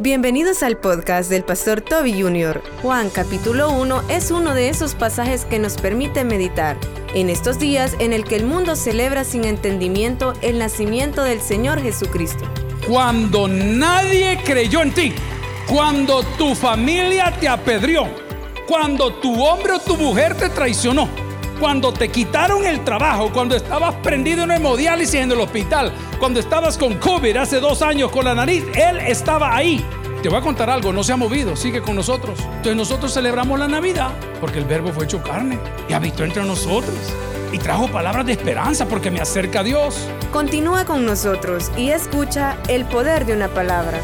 Bienvenidos al podcast del pastor Toby Jr. Juan capítulo 1 es uno de esos pasajes que nos permite meditar en estos días en el que el mundo celebra sin entendimiento el nacimiento del Señor Jesucristo. Cuando nadie creyó en ti, cuando tu familia te apedrió, cuando tu hombre o tu mujer te traicionó, cuando te quitaron el trabajo, cuando estabas prendido en hemodiálisis en el hospital, cuando estabas con COVID hace dos años con la nariz, Él estaba ahí. Te voy a contar algo, no se ha movido, sigue con nosotros. Entonces nosotros celebramos la Navidad porque el verbo fue hecho carne y habitó entre nosotros. Y trajo palabras de esperanza porque me acerca a Dios. Continúa con nosotros y escucha el poder de una palabra.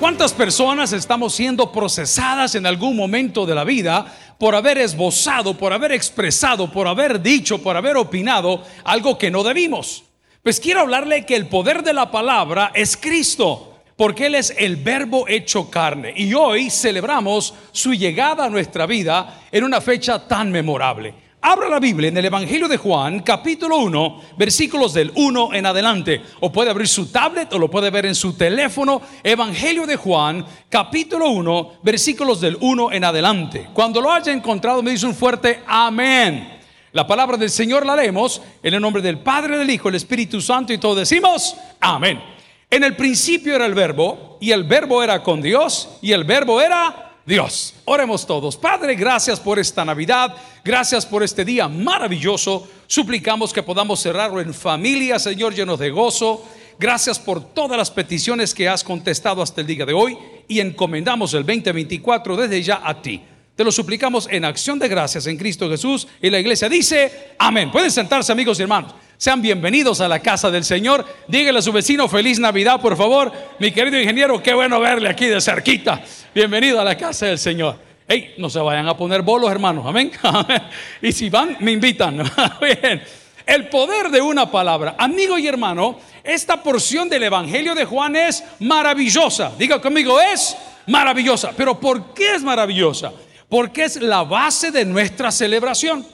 ¿Cuántas personas estamos siendo procesadas en algún momento de la vida por haber esbozado, por haber expresado, por haber dicho, por haber opinado algo que no debimos? Pues quiero hablarle que el poder de la palabra es Cristo, porque Él es el verbo hecho carne. Y hoy celebramos su llegada a nuestra vida en una fecha tan memorable. Abra la Biblia en el Evangelio de Juan, capítulo 1, versículos del 1 en adelante. O puede abrir su tablet o lo puede ver en su teléfono. Evangelio de Juan, capítulo 1, versículos del 1 en adelante. Cuando lo haya encontrado, me dice un fuerte amén. La palabra del Señor la leemos en el nombre del Padre, del Hijo, del Espíritu Santo y todos decimos amén. En el principio era el verbo y el verbo era con Dios y el verbo era Dios. Oremos todos. Padre, gracias por esta Navidad, gracias por este día maravilloso. Suplicamos que podamos cerrarlo en familia, Señor, llenos de gozo. Gracias por todas las peticiones que has contestado hasta el día de hoy y encomendamos el 2024 desde ya a ti. Te lo suplicamos en acción de gracias en Cristo Jesús y la iglesia dice, amén. Pueden sentarse amigos y hermanos. Sean bienvenidos a la casa del Señor. Dígale a su vecino feliz Navidad, por favor. Mi querido ingeniero, qué bueno verle aquí de cerquita. Bienvenido a la casa del Señor. Hey, no se vayan a poner bolos, hermanos. Amén. Y si van, me invitan. Bien. El poder de una palabra. Amigo y hermano, esta porción del Evangelio de Juan es maravillosa. Diga conmigo, es maravillosa. Pero ¿por qué es maravillosa? Porque es la base de nuestra celebración.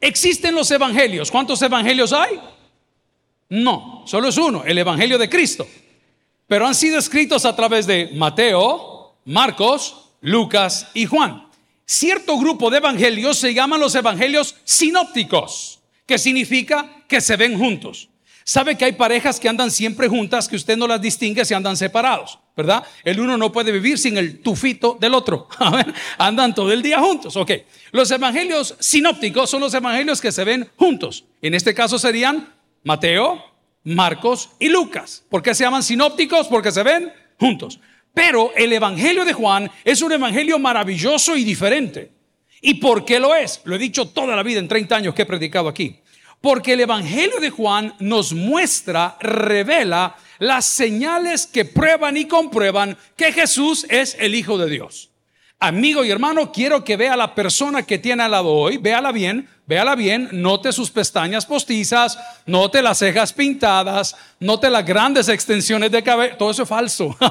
Existen los evangelios. ¿Cuántos evangelios hay? No, solo es uno, el Evangelio de Cristo. Pero han sido escritos a través de Mateo, Marcos, Lucas y Juan. Cierto grupo de evangelios se llaman los evangelios sinópticos, que significa que se ven juntos. Sabe que hay parejas que andan siempre juntas, que usted no las distingue si andan separados, ¿verdad? El uno no puede vivir sin el tufito del otro. andan todo el día juntos. Ok. Los evangelios sinópticos son los evangelios que se ven juntos. En este caso serían Mateo, Marcos y Lucas. ¿Por qué se llaman sinópticos? Porque se ven juntos. Pero el evangelio de Juan es un evangelio maravilloso y diferente. ¿Y por qué lo es? Lo he dicho toda la vida en 30 años que he predicado aquí. Porque el Evangelio de Juan nos muestra, revela las señales que prueban y comprueban que Jesús es el Hijo de Dios. Amigo y hermano, quiero que vea la persona que tiene al lado hoy, véala bien, véala bien, note sus pestañas postizas, note las cejas pintadas, note las grandes extensiones de cabello, todo eso es falso.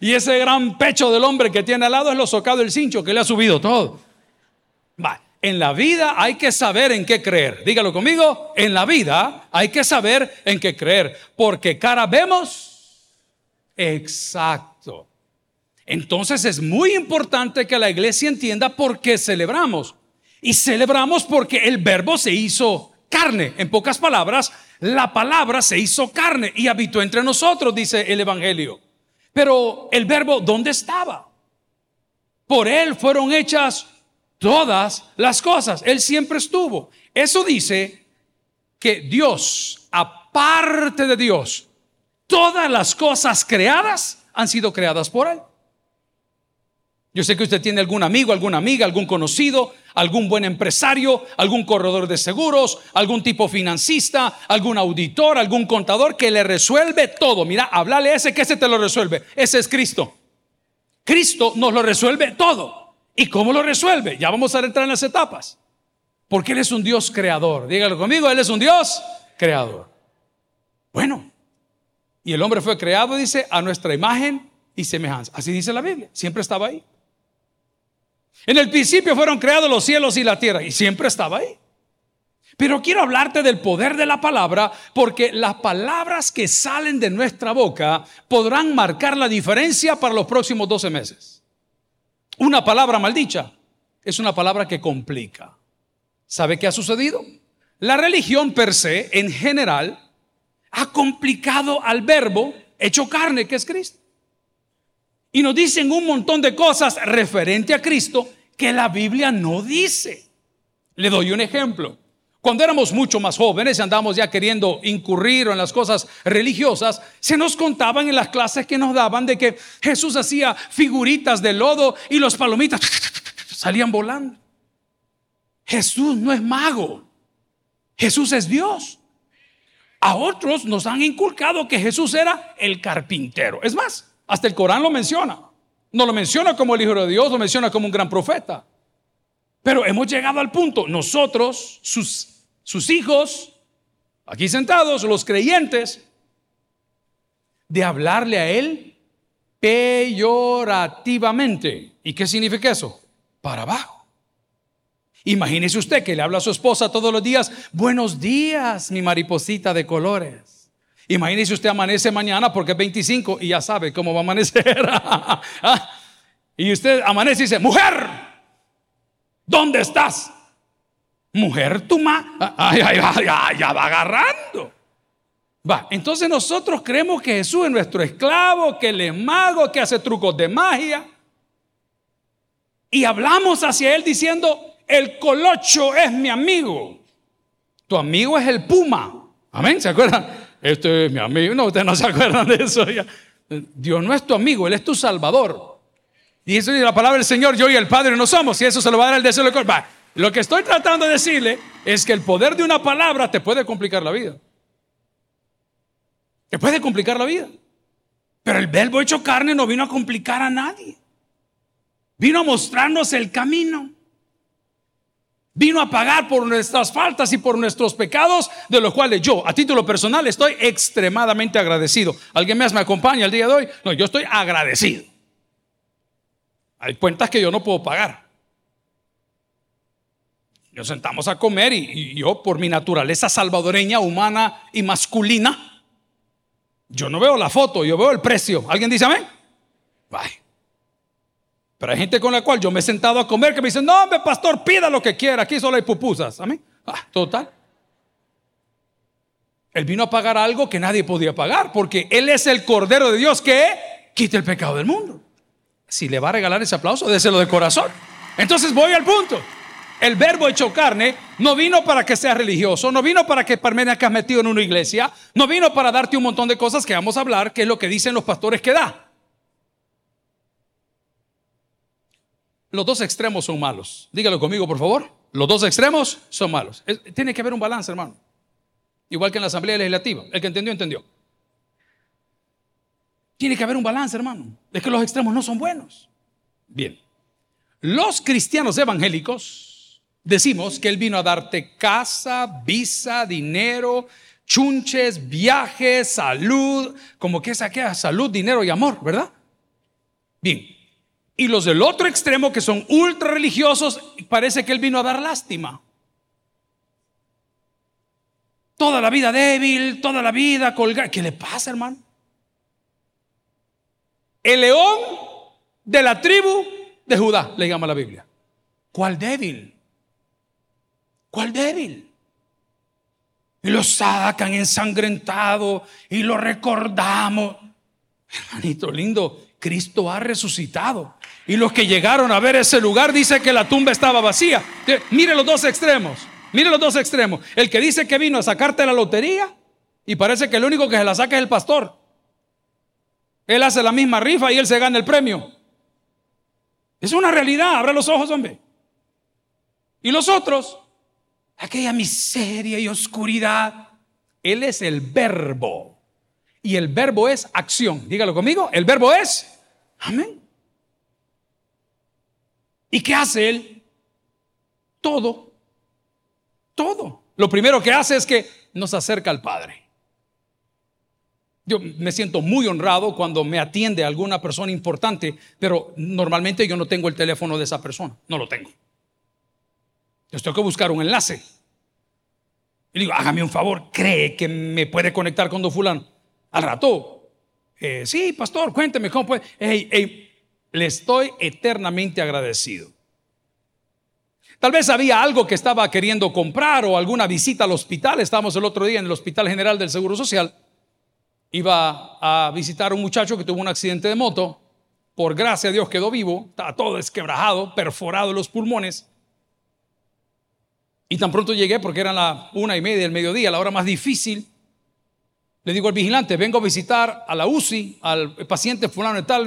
Y ese gran pecho del hombre que tiene al lado es lo socado del cincho que le ha subido todo. Va. En la vida hay que saber en qué creer. Dígalo conmigo. En la vida hay que saber en qué creer. Porque cara vemos. Exacto. Entonces es muy importante que la iglesia entienda por qué celebramos. Y celebramos porque el verbo se hizo carne. En pocas palabras, la palabra se hizo carne y habitó entre nosotros, dice el Evangelio. Pero el verbo, ¿dónde estaba? Por él fueron hechas todas las cosas. Él siempre estuvo. Eso dice que Dios, aparte de Dios, todas las cosas creadas han sido creadas por Él. Yo sé que usted tiene algún amigo, alguna amiga, algún conocido, algún buen empresario, algún corredor de seguros, algún tipo financista, algún auditor, algún contador que le resuelve todo. Mira, háblale a ese que ese te lo resuelve. Ese es Cristo. Cristo nos lo resuelve todo. ¿Y cómo lo resuelve? Ya vamos a entrar en las etapas. Porque Él es un Dios creador. Dígalo conmigo, Él es un Dios creador. Bueno, y el hombre fue creado, dice, a nuestra imagen y semejanza. Así dice la Biblia. Siempre estaba ahí. En el principio fueron creados los cielos y la tierra y siempre estaba ahí. Pero quiero hablarte del poder de la palabra porque las palabras que salen de nuestra boca podrán marcar la diferencia para los próximos 12 meses. Una palabra maldicha es una palabra que complica. ¿Sabe qué ha sucedido? La religión per se, en general, ha complicado al verbo hecho carne que es Cristo. Y nos dicen un montón de cosas referente a Cristo que la Biblia no dice. Le doy un ejemplo. Cuando éramos mucho más jóvenes y andábamos ya queriendo incurrir en las cosas religiosas, se nos contaban en las clases que nos daban de que Jesús hacía figuritas de lodo y los palomitas salían volando. Jesús no es mago. Jesús es Dios. A otros nos han inculcado que Jesús era el carpintero. Es más, hasta el Corán lo menciona. No lo menciona como el Hijo de Dios, lo menciona como un gran profeta. Pero hemos llegado al punto, nosotros, sus sus hijos, aquí sentados, los creyentes, de hablarle a él peyorativamente. ¿Y qué significa eso? Para abajo. Imagínese usted que le habla a su esposa todos los días, buenos días, mi mariposita de colores. Imagínese usted amanece mañana porque es 25 y ya sabe cómo va a amanecer. Ah, y usted amanece y dice, mujer, ¿dónde estás? Mujer, tu ma, ay, ya va agarrando. Va, entonces nosotros creemos que Jesús es nuestro esclavo, que él es mago, que hace trucos de magia. Y hablamos hacia él diciendo, el colocho es mi amigo. Tu amigo es el puma. Amén, ¿se acuerdan? Este es mi amigo. No, ustedes no se acuerdan de eso. Dios no es tu amigo, Él es tu salvador. Y eso es la palabra del Señor, yo y el Padre no somos. Y eso se lo va a dar el deseo del Va, lo que estoy tratando de decirle es que el poder de una palabra te puede complicar la vida. Te puede complicar la vida. Pero el verbo hecho carne no vino a complicar a nadie. Vino a mostrarnos el camino. Vino a pagar por nuestras faltas y por nuestros pecados, de los cuales yo, a título personal, estoy extremadamente agradecido. ¿Alguien más me acompaña el día de hoy? No, yo estoy agradecido. Hay cuentas que yo no puedo pagar. Nos sentamos a comer y, yo, por mi naturaleza salvadoreña, humana y masculina, yo no veo la foto, yo veo el precio. ¿Alguien dice amén? Bye. Pero hay gente con la cual yo me he sentado a comer que me dice, no, hombre, pastor, pida lo que quiera, aquí solo hay pupusas. Amén. Ah, total. Él vino a pagar algo que nadie podía pagar, porque Él es el Cordero de Dios que quita el pecado del mundo. Si le va a regalar ese aplauso, déselo de corazón. Entonces voy al punto. El verbo hecho carne no vino para que seas religioso, no vino para que has metido en una iglesia, no vino para darte un montón de cosas que vamos a hablar, que es lo que dicen los pastores que da. Los dos extremos son malos. Dígalo conmigo, por favor. Los dos extremos son malos. Tiene que haber un balance, hermano. Igual que en la Asamblea Legislativa. El que entendió, entendió. Tiene que haber un balance, hermano. Es que los extremos no son buenos. Bien. Los cristianos evangélicos decimos que Él vino a darte casa, visa, dinero, chunches, viajes, salud, como que es aquella salud, dinero y amor, ¿verdad? Bien. Y los del otro extremo, que son ultra religiosos, parece que Él vino a dar lástima. Toda la vida débil, toda la vida colgada. ¿Qué le pasa, hermano? El león de la tribu de Judá, le llama la Biblia. ¿Cuál débil? ¿Cuál débil? Y lo sacan ensangrentado y lo recordamos. Hermanito lindo, Cristo ha resucitado. Y los que llegaron a ver ese lugar dice que la tumba estaba vacía. Mire los dos extremos. Mire los dos extremos. El que dice que vino a sacarte la lotería y parece que el único que se la saca es el pastor. Él hace la misma rifa y él se gana el premio. Es una realidad. Abra los ojos, hombre. Y los otros aquella miseria y oscuridad. Él es el verbo. Y el verbo es acción. Dígalo conmigo. El verbo es. Amén. ¿Y qué hace Él? Todo. Todo. Lo primero que hace es que nos acerca al Padre. Yo me siento muy honrado cuando me atiende alguna persona importante, pero normalmente yo no tengo el teléfono de esa persona. No lo tengo. Yo tengo que buscar un enlace. Y digo, hágame un favor, ¿cree que me puede conectar con don fulano? Al rato, eh, sí, pastor, cuénteme cómo puede. le estoy eternamente agradecido. Tal vez había algo que estaba queriendo comprar o alguna visita al hospital. Estábamos el otro día en el Hospital General del Seguro Social. Iba a visitar a un muchacho que tuvo un accidente de moto. Por gracia a Dios quedó vivo. Estaba todo desquebrajado, perforado en los pulmones. Y tan pronto llegué, porque era la una y media del mediodía, la hora más difícil, le digo al vigilante, vengo a visitar a la UCI, al paciente fulano y tal.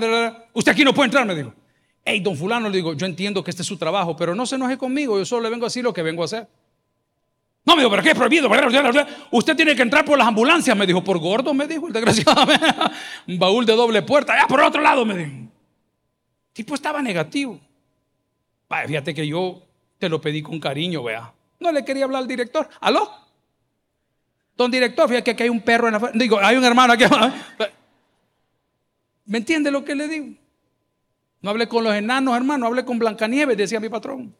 Usted aquí no puede entrar, me dijo. Hey, don fulano, le digo, yo entiendo que este es su trabajo, pero no se enoje conmigo, yo solo le vengo a decir lo que vengo a hacer. No, me dijo, pero ¿qué es prohibido? Usted tiene que entrar por las ambulancias, me dijo, por gordo, me dijo el desgraciado. Un baúl de doble puerta, ya por otro lado, me dijo. El tipo estaba negativo. fíjate que yo te lo pedí con cariño, vea. No le quería hablar al director. ¿Aló? Don director, fíjate que hay un perro en la... Digo, hay un hermano aquí. ¿Me entiende lo que le digo? No hablé con los enanos, hermano, hablé con Blancanieves, decía mi patrón.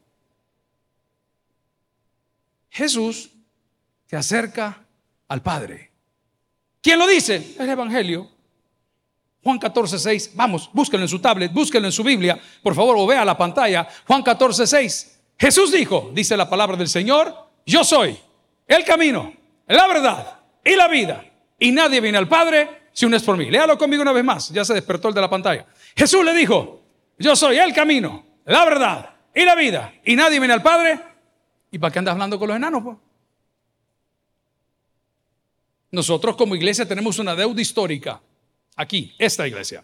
Jesús se acerca al Padre. ¿Quién lo dice? El Evangelio. Juan 14, 6. Vamos, búsquenlo en su tablet, búsquenlo en su Biblia, por favor, o vea la pantalla. Juan 14, 6. Jesús dijo, dice la palabra del Señor, yo soy el camino, la verdad y la vida. Y nadie viene al Padre si uno es por mí. Léalo conmigo una vez más. Ya se despertó el de la pantalla. Jesús le dijo, yo soy el camino, la verdad y la vida. Y nadie viene al Padre. ¿Y para qué andas hablando con los enanos? Nosotros como iglesia tenemos una deuda histórica. Aquí, esta iglesia.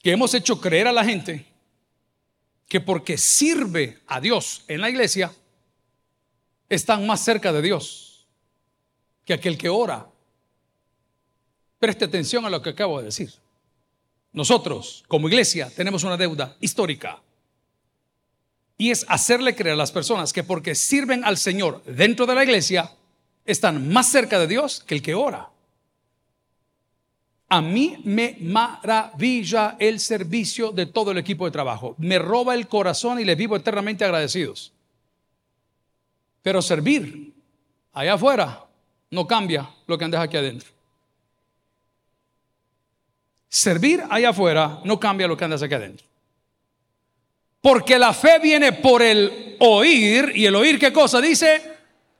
Que hemos hecho creer a la gente que porque sirve a Dios en la iglesia, están más cerca de Dios que aquel que ora. Preste atención a lo que acabo de decir. Nosotros, como iglesia, tenemos una deuda histórica. Y es hacerle creer a las personas que porque sirven al Señor dentro de la iglesia, están más cerca de Dios que el que ora. A mí me maravilla el servicio de todo el equipo de trabajo. Me roba el corazón y les vivo eternamente agradecidos. Pero servir allá afuera no cambia lo que andes aquí adentro. Servir allá afuera no cambia lo que andas aquí adentro. Porque la fe viene por el oír y el oír qué cosa dice,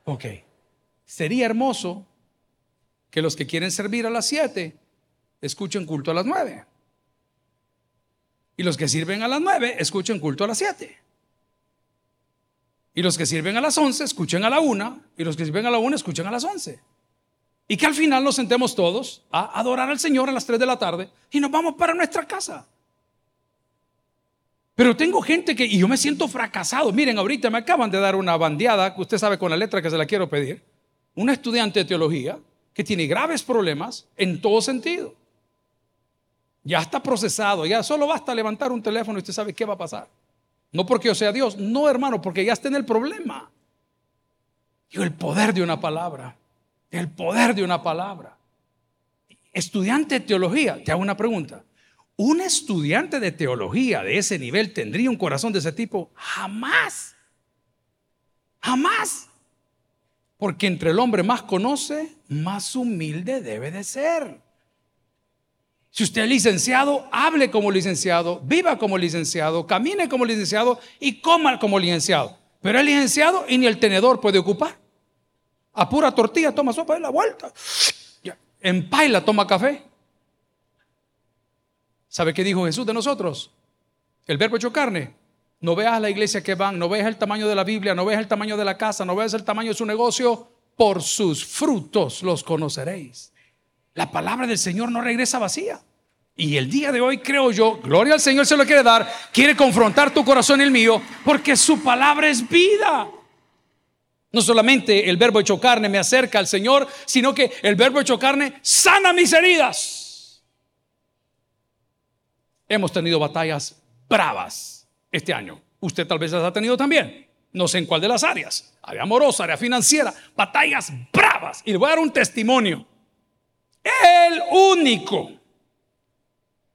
ok, sería hermoso que los que quieren servir a las siete escuchen culto a las nueve. Y los que sirven a las nueve escuchen culto a las siete. Y los que sirven a las once escuchen a la una. Y los que sirven a la una escuchen a las once. Y que al final nos sentemos todos a adorar al Señor a las 3 de la tarde y nos vamos para nuestra casa. Pero tengo gente que, y yo me siento fracasado. Miren, ahorita me acaban de dar una bandeada, que usted sabe con la letra que se la quiero pedir. Una estudiante de teología que tiene graves problemas en todo sentido. Ya está procesado, ya solo basta levantar un teléfono y usted sabe qué va a pasar. No porque yo sea Dios, no hermano, porque ya está en el problema. Y el poder de una palabra. El poder de una palabra. Estudiante de teología, te hago una pregunta. ¿Un estudiante de teología de ese nivel tendría un corazón de ese tipo? Jamás. Jamás. Porque entre el hombre más conoce, más humilde debe de ser. Si usted es licenciado, hable como licenciado, viva como licenciado, camine como licenciado y coma como licenciado. Pero es licenciado y ni el tenedor puede ocupar. A pura tortilla toma sopa de la vuelta. En paila toma café. ¿Sabe qué dijo Jesús de nosotros? El verbo hecho carne. No veas la iglesia que van, no veas el tamaño de la Biblia, no veas el tamaño de la casa, no veas el tamaño de su negocio. Por sus frutos los conoceréis. La palabra del Señor no regresa vacía. Y el día de hoy creo yo, gloria al Señor se lo quiere dar, quiere confrontar tu corazón y el mío, porque su palabra es vida. No solamente el verbo hecho carne me acerca al Señor, sino que el verbo hecho carne sana mis heridas. Hemos tenido batallas bravas este año. Usted tal vez las ha tenido también. No sé en cuál de las áreas. Área amorosa, área financiera. Batallas bravas. Y le voy a dar un testimonio. El único.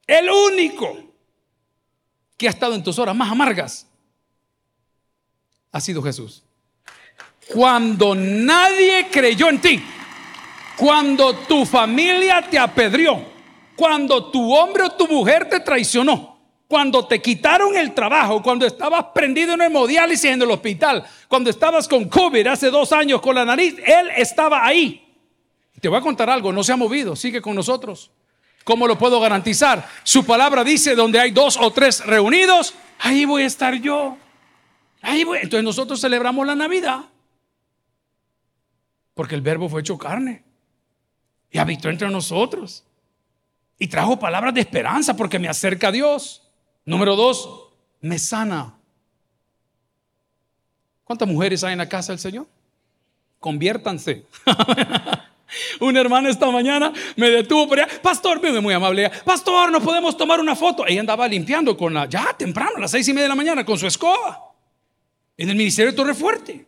El único que ha estado en tus horas más amargas ha sido Jesús. Cuando nadie creyó en ti, cuando tu familia te apedrió, cuando tu hombre o tu mujer te traicionó, cuando te quitaron el trabajo, cuando estabas prendido en hemodiálisis en el hospital, cuando estabas con COVID hace dos años con la nariz, Él estaba ahí. Te voy a contar algo, no se ha movido, sigue con nosotros. ¿Cómo lo puedo garantizar? Su palabra dice, donde hay dos o tres reunidos, ahí voy a estar yo. Ahí voy. Entonces nosotros celebramos la Navidad. Porque el verbo fue hecho carne. Y habitó entre nosotros. Y trajo palabras de esperanza porque me acerca a Dios. Número dos, me sana. ¿Cuántas mujeres hay en la casa del Señor? Conviértanse. Una hermana esta mañana me detuvo por allá. Pastor, muy amable. Pastor, no podemos tomar una foto. Ella andaba limpiando con la, ya temprano, a las seis y media de la mañana, con su escoba. En el ministerio de Torre Fuerte.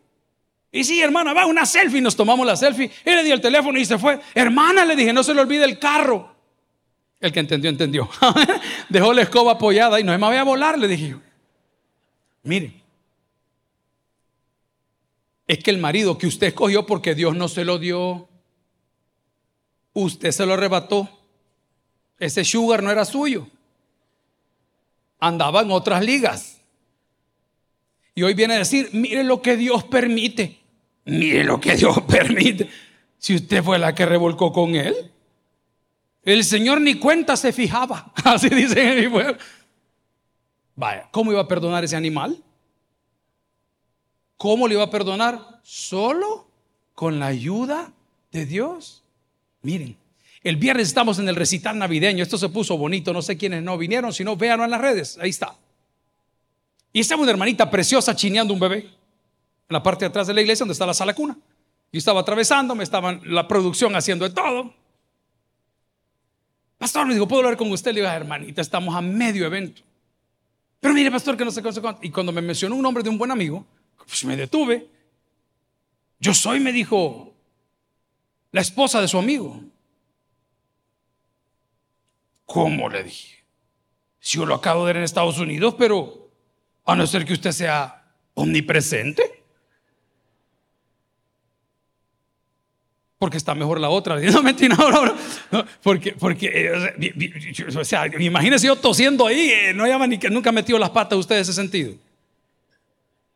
Y sí, hermana, va una selfie. Nos tomamos la selfie. Él le dio el teléfono y se fue. Hermana, le dije, no se le olvide el carro. El que entendió, entendió. Dejó la escoba apoyada y no me voy a volar, le dije. Mire, es que el marido que usted escogió porque Dios no se lo dio, usted se lo arrebató. Ese sugar no era suyo. Andaba en otras ligas. Y hoy viene a decir, mire lo que Dios permite. Mire lo que Dios permite. Si usted fue la que revolcó con él. El Señor ni cuenta se fijaba. Así dice en mi pueblo. Vaya, ¿cómo iba a perdonar ese animal? ¿Cómo le iba a perdonar? Solo con la ayuda de Dios. Miren, el viernes estamos en el recital navideño. Esto se puso bonito. No sé quiénes no vinieron, si no, véanlo en las redes. Ahí está. Y estaba una hermanita preciosa chineando un bebé en la parte de atrás de la iglesia donde está la sala cuna. Y estaba atravesando, me estaban la producción haciendo de todo. Pastor, me dijo, ¿puedo hablar con usted? Le digo, hermanita, estamos a medio evento. Pero mire, pastor, que no sé cuánto. Y cuando me mencionó un nombre de un buen amigo, pues me detuve. Yo soy, me dijo, la esposa de su amigo. ¿Cómo? Le dije. Si yo lo acabo de ver en Estados Unidos, pero a no ser que usted sea omnipresente. porque está mejor la otra. No, mentira, no, porque, porque, eh, o sea, imagínese yo tosiendo ahí, eh, no llama ni que nunca metió las patas usted en ese sentido.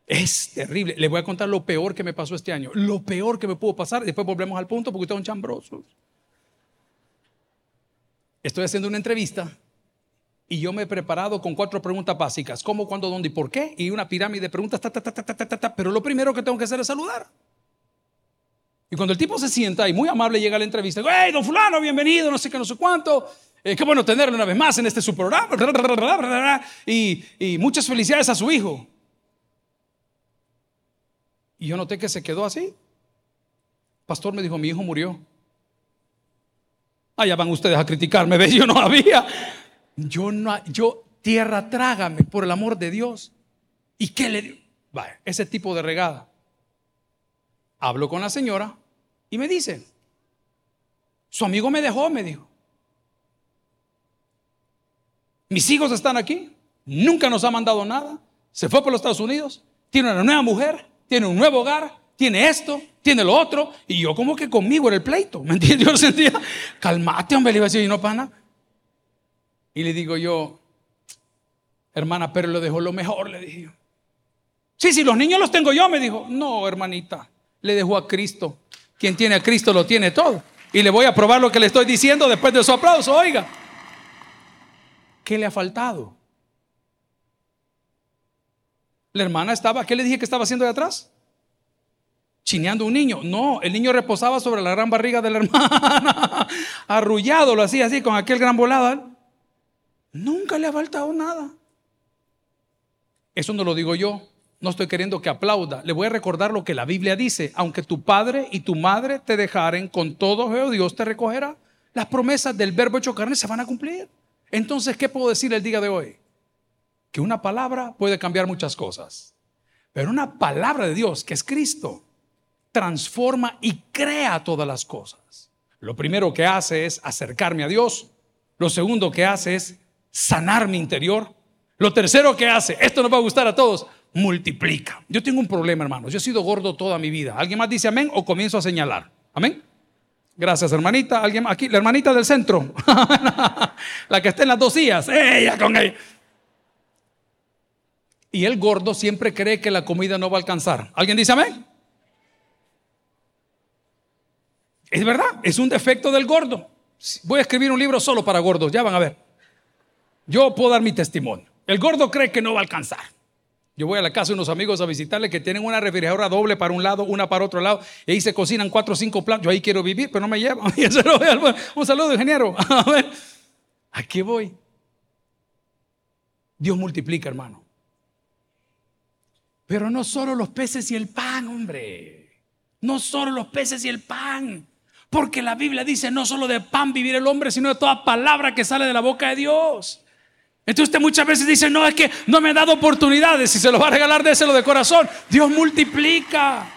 Es terrible. Le voy a contar lo peor que me pasó este año. Lo peor que me pudo pasar. Después volvemos al punto porque ustedes son chambrosos. Estoy haciendo una entrevista y yo me he preparado con cuatro preguntas básicas. ¿Cómo, cuándo, dónde y por qué? Y una pirámide de preguntas. pero lo primero que tengo que hacer es saludar. Y cuando el tipo se sienta y muy amable llega a la entrevista, hey, don fulano, bienvenido, no sé qué, no sé cuánto. Eh, qué bueno tenerlo una vez más en este su programa. Y muchas felicidades a su hijo. Y yo noté que se quedó así. Pastor me dijo, mi hijo murió. Allá van ustedes a criticarme, ¿ves? Yo no había. Yo no, yo, tierra, trágame, por el amor de Dios. ¿Y qué le dio? ese tipo de regada. Hablo con la señora, y me dice, su amigo me dejó, me dijo. Mis hijos están aquí, nunca nos ha mandado nada, se fue por los Estados Unidos, tiene una nueva mujer, tiene un nuevo hogar, tiene esto, tiene lo otro, y yo como que conmigo era el pleito, ¿me entiendes? Yo sentía, calmate, hombre, le y no pana. Y le digo yo, hermana, pero le dejó lo mejor, le dije Sí, sí, los niños los tengo yo, me dijo. No, hermanita, le dejó a Cristo. Quien tiene a Cristo lo tiene todo. Y le voy a probar lo que le estoy diciendo después de su aplauso. Oiga, ¿qué le ha faltado? La hermana estaba, ¿qué le dije que estaba haciendo de atrás? Chineando un niño. No, el niño reposaba sobre la gran barriga de la hermana. Arrullado, lo hacía así, con aquel gran volado. Nunca le ha faltado nada. Eso no lo digo yo. No estoy queriendo que aplauda. Le voy a recordar lo que la Biblia dice. Aunque tu padre y tu madre te dejaren, con todo Dios te recogerá. Las promesas del verbo hecho carne se van a cumplir. Entonces, ¿qué puedo decir el día de hoy? Que una palabra puede cambiar muchas cosas. Pero una palabra de Dios, que es Cristo, transforma y crea todas las cosas. Lo primero que hace es acercarme a Dios. Lo segundo que hace es sanar mi interior. Lo tercero que hace, esto nos va a gustar a todos, multiplica. Yo tengo un problema, hermanos. Yo he sido gordo toda mi vida. ¿Alguien más dice amén o comienzo a señalar? Amén. Gracias, hermanita. ¿Alguien aquí? La hermanita del centro. la que está en las dos sillas. Ella con ella. Y el gordo siempre cree que la comida no va a alcanzar. ¿Alguien dice amén? Es verdad, es un defecto del gordo. Voy a escribir un libro solo para gordos, ya van a ver. Yo puedo dar mi testimonio. El gordo cree que no va a alcanzar. Yo voy a la casa de unos amigos a visitarle que tienen una refrigeradora doble para un lado, una para otro lado, y ahí se cocinan cuatro o cinco platos. Yo ahí quiero vivir, pero no me llevan. Un saludo, ingeniero. A ver, ¿a voy? Dios multiplica, hermano. Pero no solo los peces y el pan, hombre. No solo los peces y el pan. Porque la Biblia dice, no solo de pan vivir el hombre, sino de toda palabra que sale de la boca de Dios. Entonces usted muchas veces dice, no, es que no me ha dado oportunidades. Si se lo va a regalar, déselo de corazón. Dios multiplica.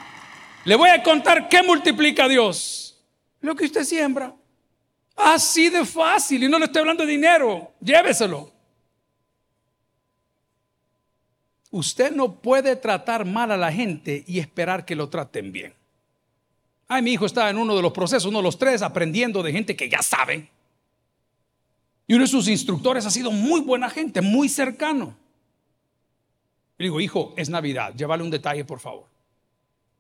Le voy a contar qué multiplica Dios. Lo que usted siembra. Así de fácil. Y no le estoy hablando de dinero. Lléveselo. Usted no puede tratar mal a la gente y esperar que lo traten bien. Ay, mi hijo está en uno de los procesos, uno de los tres, aprendiendo de gente que ya sabe. Y uno de sus instructores ha sido muy buena gente, muy cercano. Le digo, hijo, es Navidad, llévale un detalle, por favor.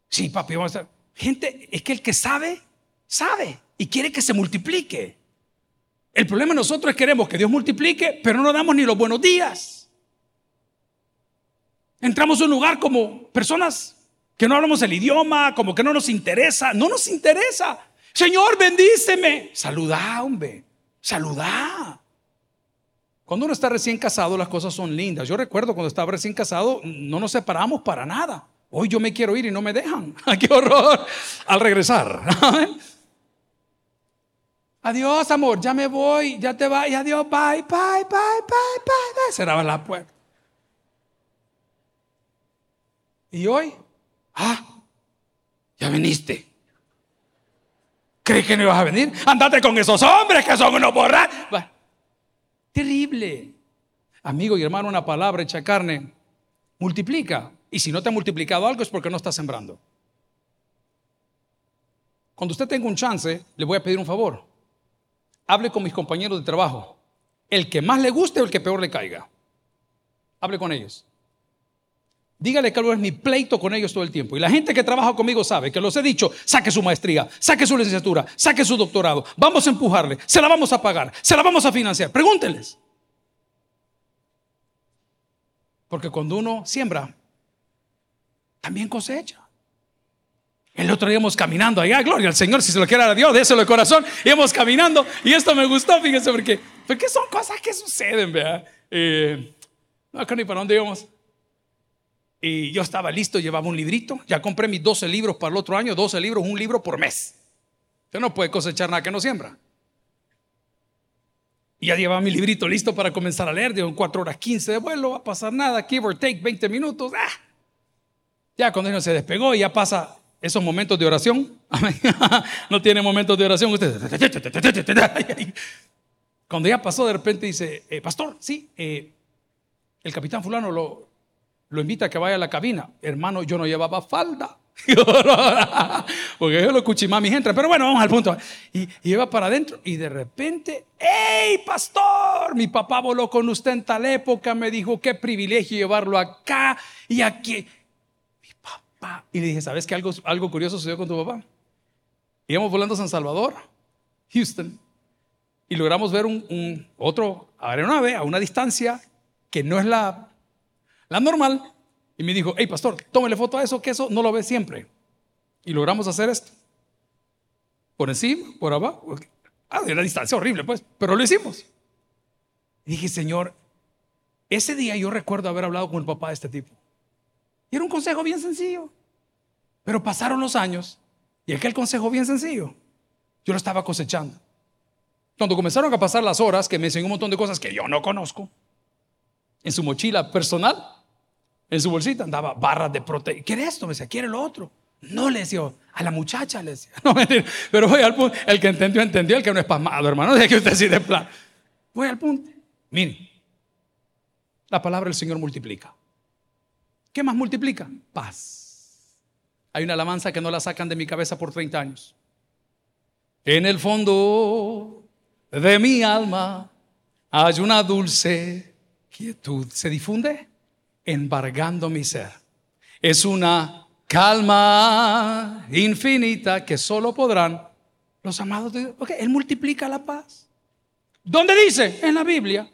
Sí, papi, vamos a estar. Gente, es que el que sabe, sabe y quiere que se multiplique. El problema nosotros es que queremos que Dios multiplique, pero no damos ni los buenos días. Entramos a un lugar como personas que no hablamos el idioma, como que no nos interesa. No nos interesa. Señor, bendíceme. Saluda, hombre. Saluda. Cuando uno está recién casado, las cosas son lindas. Yo recuerdo cuando estaba recién casado, no nos separamos para nada. Hoy yo me quiero ir y no me dejan. ¡Qué horror! Al regresar. Adiós, amor, ya me voy, ya te vas, adiós, bye, bye, bye, bye, bye, bye. Cerraba la puerta. Y hoy, ah, ya viniste. ¿Crees que no ibas a venir? Andate con esos hombres que son unos borrachos. Terrible. Amigo y hermano, una palabra hecha carne multiplica. Y si no te ha multiplicado algo es porque no estás sembrando. Cuando usted tenga un chance, le voy a pedir un favor. Hable con mis compañeros de trabajo. El que más le guste o el que peor le caiga. Hable con ellos. Dígale que es mi pleito con ellos todo el tiempo. Y la gente que trabaja conmigo sabe que los he dicho, saque su maestría, saque su licenciatura, saque su doctorado. Vamos a empujarle, se la vamos a pagar, se la vamos a financiar. Pregúnteles. Porque cuando uno siembra, también cosecha. El otro día íbamos caminando allá, gloria al Señor, si se lo quiere a Dios, déselo de corazón. Íbamos caminando y esto me gustó, fíjense, porque, porque son cosas que suceden, ¿verdad? Eh, no, acá ni para dónde íbamos. Y yo estaba listo, llevaba un librito. Ya compré mis 12 libros para el otro año, 12 libros, un libro por mes. Usted no puede cosechar nada que no siembra. Y ya llevaba mi librito listo para comenzar a leer. Digo, en 4 horas 15 de vuelo, va a pasar nada, give or take 20 minutos. ¡ah! Ya cuando uno se despegó y ya pasa esos momentos de oración. no tiene momentos de oración usted. Cuando ya pasó, de repente dice, eh, pastor, sí, eh, el capitán fulano lo, lo invita a que vaya a la cabina. Hermano, yo no llevaba falda. Porque yo lo mi gente. Pero bueno, vamos al punto. Y, iba para adentro y de repente, ¡Ey, pastor! Mi papá voló con usted en tal época. Me dijo, qué privilegio llevarlo acá y aquí. Mi papá. Y le dije, ¿sabes qué algo, algo curioso sucedió con tu papá? Íbamos volando a San Salvador, Houston. Y logramos ver un otro aeronave a una distancia que no es la la normal. Y me dijo, hey pastor, tómele foto a eso, que eso no lo ve siempre. Y logramos hacer esto. Por encima, por abajo. Ah, de la distancia horrible, pues, pero lo hicimos. Y dije, Señor, ese día yo recuerdo haber hablado con el papá de este tipo. Y era un consejo bien sencillo. Pero pasaron los años y aquel consejo bien sencillo, yo lo estaba cosechando. Cuando comenzaron a pasar las horas, que me enseñó un montón de cosas que yo no conozco, en su mochila personal, en su bolsita andaba barras de proteína. ¿Quiere esto? Me decía, ¿quiere lo otro? No le decía, a la muchacha le decía. No, Pero voy al punto. El que entendió, entendió. El que no es pasmado, hermano. De que usted sí de plan. Voy al punto. Mire, la palabra del Señor multiplica. ¿Qué más multiplica? Paz. Hay una alabanza que no la sacan de mi cabeza por 30 años. En el fondo de mi alma hay una dulce quietud. Se difunde embargando mi ser. Es una calma infinita que solo podrán los amados de Dios. Él multiplica la paz. ¿Dónde dice? En la Biblia.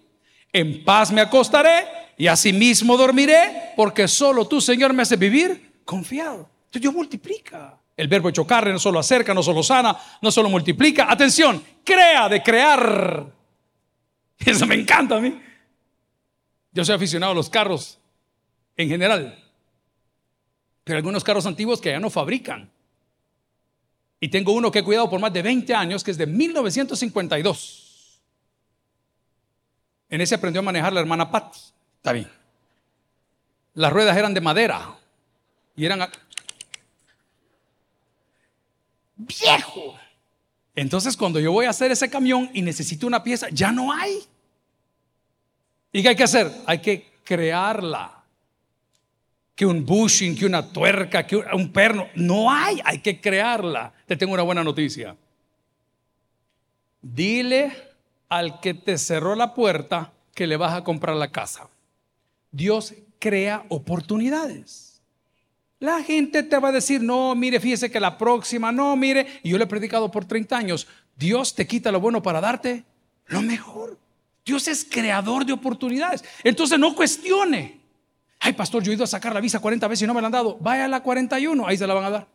En paz me acostaré y asimismo dormiré, porque solo tú, Señor, me haces vivir confiado. Entonces Dios multiplica. El verbo hecho no solo acerca, no solo sana, no solo multiplica. Atención, crea de crear. Eso me encanta a mí. Yo soy aficionado a los carros en general. Pero algunos carros antiguos que ya no fabrican. Y tengo uno que he cuidado por más de 20 años, que es de 1952. En ese aprendió a manejar la hermana Pat. Está bien. Las ruedas eran de madera. Y eran... Viejo. Entonces cuando yo voy a hacer ese camión y necesito una pieza, ya no hay. ¿Y qué hay que hacer? Hay que crearla que un bushing, que una tuerca, que un perno. No hay, hay que crearla. Te tengo una buena noticia. Dile al que te cerró la puerta que le vas a comprar la casa. Dios crea oportunidades. La gente te va a decir, no, mire, fíjese que la próxima, no, mire, y yo le he predicado por 30 años, Dios te quita lo bueno para darte lo mejor. Dios es creador de oportunidades. Entonces no cuestione. Ay, pastor, yo he ido a sacar la visa 40 veces y no me la han dado. Vaya a la 41, ahí se la van a dar.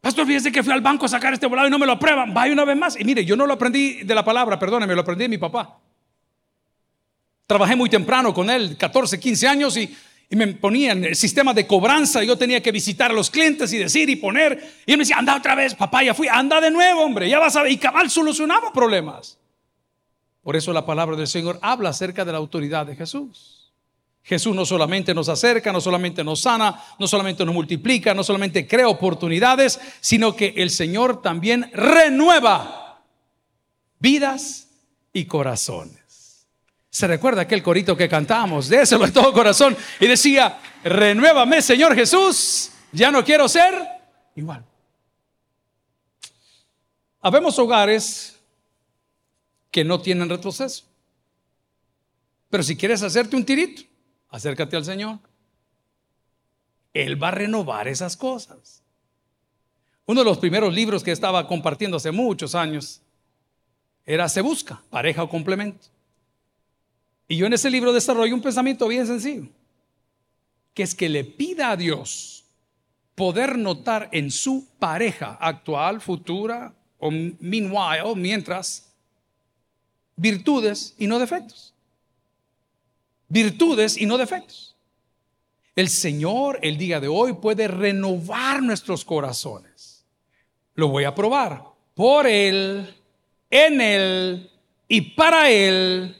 Pastor, fíjese que fui al banco a sacar este volado y no me lo aprueban. Vaya una vez más. Y mire, yo no lo aprendí de la palabra, perdóneme, lo aprendí de mi papá. Trabajé muy temprano con él, 14, 15 años, y, y me ponían el sistema de cobranza. Yo tenía que visitar a los clientes y decir y poner. Y él me decía, anda otra vez, papá, ya fui, anda de nuevo, hombre, ya vas a ver. Y cabal solucionaba problemas. Por eso la palabra del Señor habla acerca de la autoridad de Jesús. Jesús no solamente nos acerca, no solamente nos sana, no solamente nos multiplica, no solamente crea oportunidades, sino que el Señor también renueva vidas y corazones. Se recuerda aquel corito que cantamos, déselo de todo corazón, y decía, renuévame Señor Jesús, ya no quiero ser igual. Habemos hogares que no tienen retroceso. Pero si quieres hacerte un tirito, acércate al Señor. Él va a renovar esas cosas. Uno de los primeros libros que estaba compartiendo hace muchos años era Se busca, pareja o complemento. Y yo en ese libro desarrollo un pensamiento bien sencillo, que es que le pida a Dios poder notar en su pareja actual, futura o meanwhile, mientras, virtudes y no defectos virtudes y no defectos. El Señor el día de hoy puede renovar nuestros corazones. Lo voy a probar. Por Él, en Él y para Él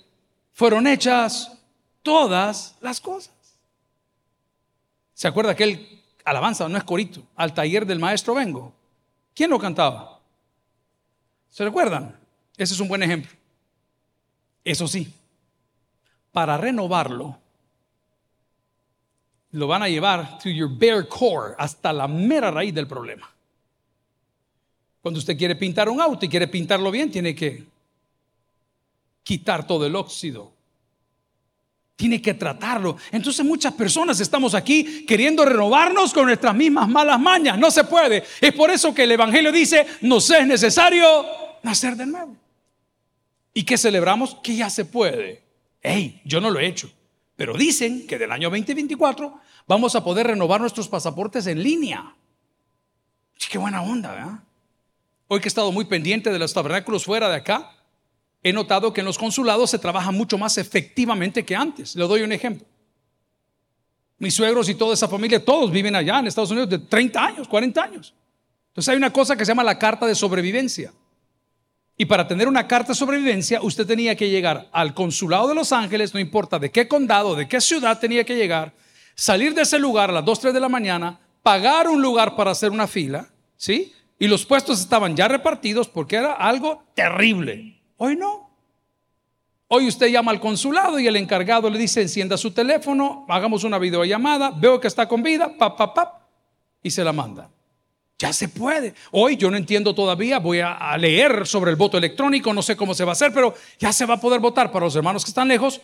fueron hechas todas las cosas. ¿Se acuerda que aquel alabanza, no es corito, al taller del maestro vengo? ¿Quién lo cantaba? ¿Se recuerdan? Ese es un buen ejemplo. Eso sí, para renovarlo, lo van a llevar to your bare core, hasta la mera raíz del problema. Cuando usted quiere pintar un auto y quiere pintarlo bien, tiene que quitar todo el óxido. Tiene que tratarlo. Entonces muchas personas estamos aquí queriendo renovarnos con nuestras mismas malas mañas. No se puede. Es por eso que el Evangelio dice, nos es necesario nacer de nuevo. ¿Y qué celebramos? Que ya se puede. Hey, yo no lo he hecho. Pero dicen que del año 2024 vamos a poder renovar nuestros pasaportes en línea. qué buena onda, ¿verdad? Hoy que he estado muy pendiente de los tabernáculos fuera de acá, he notado que en los consulados se trabaja mucho más efectivamente que antes. Le doy un ejemplo. Mis suegros y toda esa familia, todos viven allá en Estados Unidos de 30 años, 40 años. Entonces hay una cosa que se llama la carta de sobrevivencia. Y para tener una carta de sobrevivencia, usted tenía que llegar al consulado de Los Ángeles, no importa de qué condado, de qué ciudad tenía que llegar, salir de ese lugar a las 2, 3 de la mañana, pagar un lugar para hacer una fila, ¿sí? Y los puestos estaban ya repartidos porque era algo terrible. Hoy no. Hoy usted llama al consulado y el encargado le dice, encienda su teléfono, hagamos una videollamada, veo que está con vida, pap, pap, pap, y se la manda. Ya se puede. Hoy yo no entiendo todavía, voy a, leer sobre el voto electrónico, no sé cómo se va a hacer, pero ya se va a poder votar para los hermanos que están lejos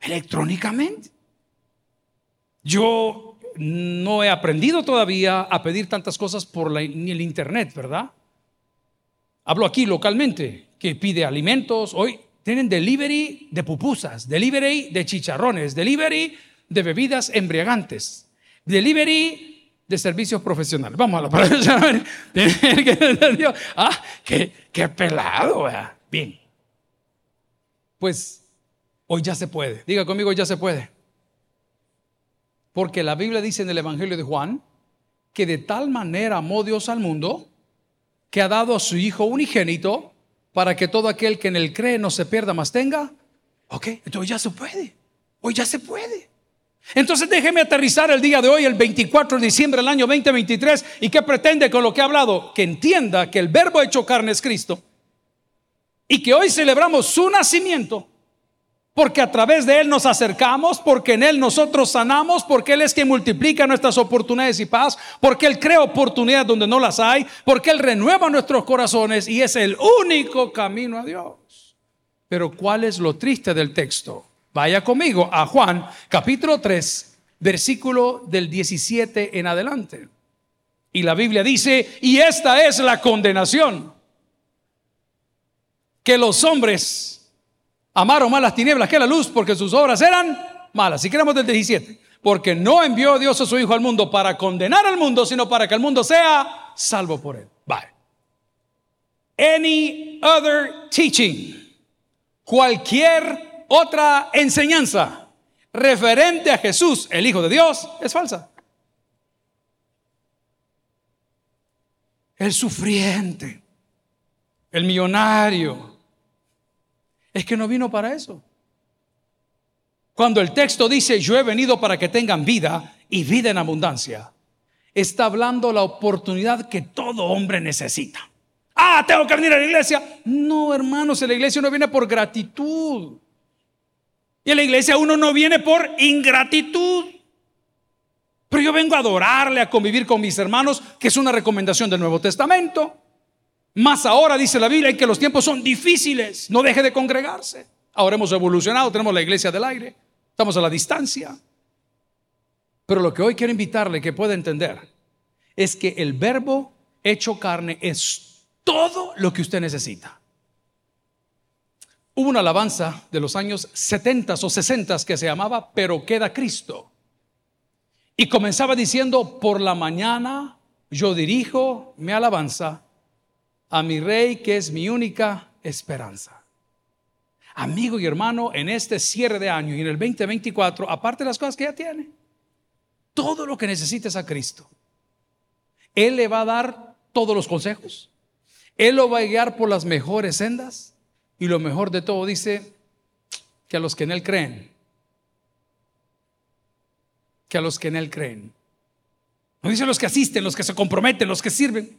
electrónicamente. Yo no he aprendido todavía a pedir tantas cosas por la, el internet, ¿verdad? Hablo aquí localmente, que pide alimentos. Hoy tienen delivery de pupusas, delivery de chicharrones, delivery de bebidas embriagantes, delivery de servicios profesionales. Vamos a la palabra. ah, qué, pelado. Bien. Pues hoy ya se puede. Diga conmigo, ya se puede. Porque la Biblia dice en el Evangelio de Juan que de tal manera amó Dios al mundo que ha dado a su Hijo unigénito para que todo aquel que en él cree no se pierda, más tenga. Ok, entonces ya se puede. Hoy ya se puede. Entonces déjeme aterrizar el día de hoy, el 24 de diciembre del año 2023, y qué pretende con lo que he hablado, que entienda que el verbo hecho carne es Cristo y que hoy celebramos su nacimiento porque a través de Él nos acercamos, porque en Él nosotros sanamos, porque Él es quien multiplica nuestras oportunidades y paz, porque Él crea oportunidades donde no las hay, porque Él renueva nuestros corazones y es el único camino a Dios. Pero ¿cuál es lo triste del texto? Vaya conmigo a Juan capítulo 3, versículo del 17 en adelante. Y la Biblia dice, y esta es la condenación, que los hombres amaron más las tinieblas que la luz porque sus obras eran malas. Si queremos del 17, porque no envió Dios a su Hijo al mundo para condenar al mundo, sino para que el mundo sea salvo por él. Bye. Any other teaching, cualquier otra enseñanza referente a Jesús, el Hijo de Dios, es falsa. El sufriente, el millonario, es que no vino para eso. Cuando el texto dice, yo he venido para que tengan vida y vida en abundancia, está hablando la oportunidad que todo hombre necesita. Ah, tengo que venir a la iglesia. No, hermanos, en la iglesia uno viene por gratitud. Y en la iglesia uno no viene por ingratitud. Pero yo vengo a adorarle, a convivir con mis hermanos, que es una recomendación del Nuevo Testamento. Más ahora dice la Biblia que los tiempos son difíciles. No deje de congregarse. Ahora hemos evolucionado, tenemos la iglesia del aire, estamos a la distancia. Pero lo que hoy quiero invitarle que pueda entender es que el verbo hecho carne es todo lo que usted necesita. Hubo una alabanza de los años 70 o 60 que se llamaba Pero queda Cristo. Y comenzaba diciendo, por la mañana yo dirijo mi alabanza a mi rey que es mi única esperanza. Amigo y hermano, en este cierre de año y en el 2024, aparte de las cosas que ya tiene, todo lo que necesites a Cristo. Él le va a dar todos los consejos. Él lo va a guiar por las mejores sendas. Y lo mejor de todo dice que a los que en Él creen, que a los que en Él creen. No dice los que asisten, los que se comprometen, los que sirven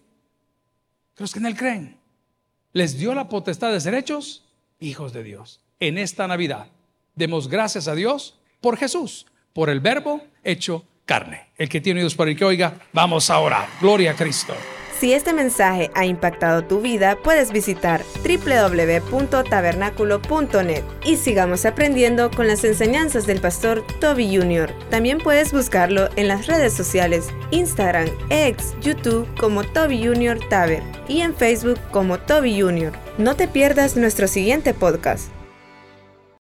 los que en Él creen. Les dio la potestad de ser hechos hijos de Dios. En esta Navidad demos gracias a Dios por Jesús, por el verbo hecho carne. El que tiene oídos para el que oiga, vamos a orar. Gloria a Cristo. Si este mensaje ha impactado tu vida, puedes visitar www.tabernaculo.net y sigamos aprendiendo con las enseñanzas del pastor Toby Jr. También puedes buscarlo en las redes sociales, Instagram, X, YouTube como Toby Jr. Taber y en Facebook como Toby Jr. No te pierdas nuestro siguiente podcast.